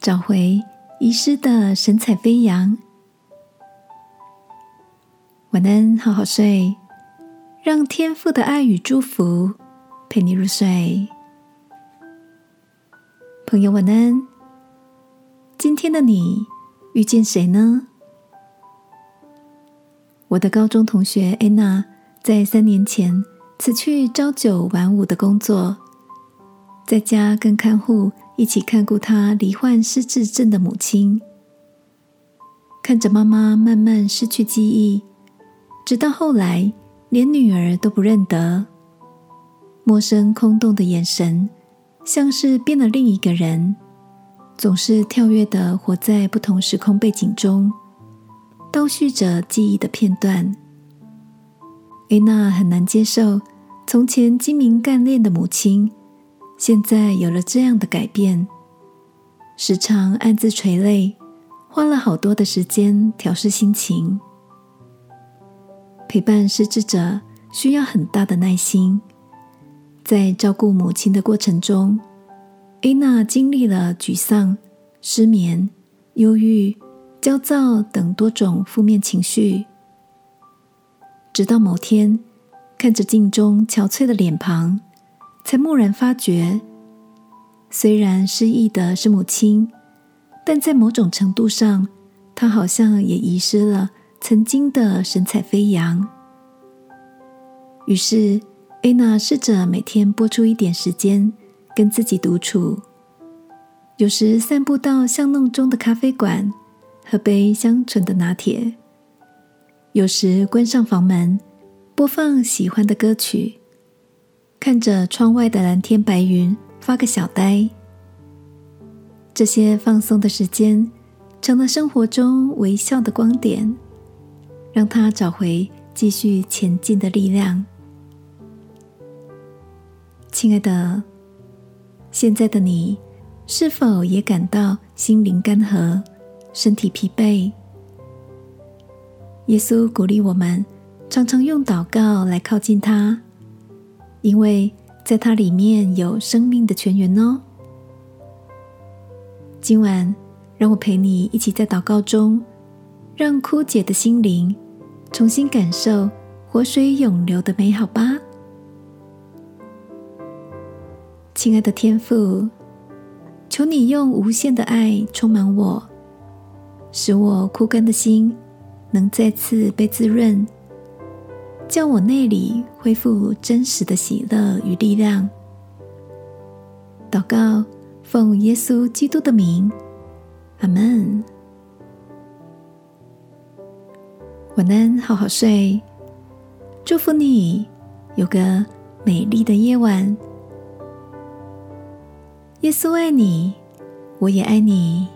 找回遗失的神采飞扬。晚安，好好睡，让天父的爱与祝福陪你入睡。朋友，晚安。今天的你遇见谁呢？我的高中同学安娜在三年前辞去朝九晚五的工作，在家跟看护一起看顾她罹患失智症的母亲，看着妈妈慢慢失去记忆。直到后来，连女儿都不认得，陌生空洞的眼神，像是变了另一个人，总是跳跃的活在不同时空背景中，倒叙着记忆的片段。艾娜很难接受，从前精明干练的母亲，现在有了这样的改变，时常暗自垂泪，花了好多的时间调试心情。陪伴失智者需要很大的耐心，在照顾母亲的过程中，艾娜经历了沮丧、失眠、忧郁、焦躁等多种负面情绪。直到某天，看着镜中憔悴的脸庞，才蓦然发觉，虽然失忆的是母亲，但在某种程度上，她好像也遗失了。曾经的神采飞扬。于是，艾娜试着每天拨出一点时间跟自己独处，有时散步到巷弄中的咖啡馆，喝杯香醇的拿铁；有时关上房门，播放喜欢的歌曲，看着窗外的蓝天白云发个小呆。这些放松的时间，成了生活中微笑的光点。让他找回继续前进的力量。亲爱的，现在的你是否也感到心灵干涸、身体疲惫？耶稣鼓励我们常常用祷告来靠近他，因为在它里面有生命的泉源哦。今晚，让我陪你一起在祷告中。让枯竭的心灵重新感受活水永流的美好吧，亲爱的天父，求你用无限的爱充满我，使我枯干的心能再次被滋润，叫我内里恢复真实的喜乐与力量。祷告，奉耶稣基督的名，阿门。晚安，好好睡。祝福你有个美丽的夜晚。耶稣爱你，我也爱你。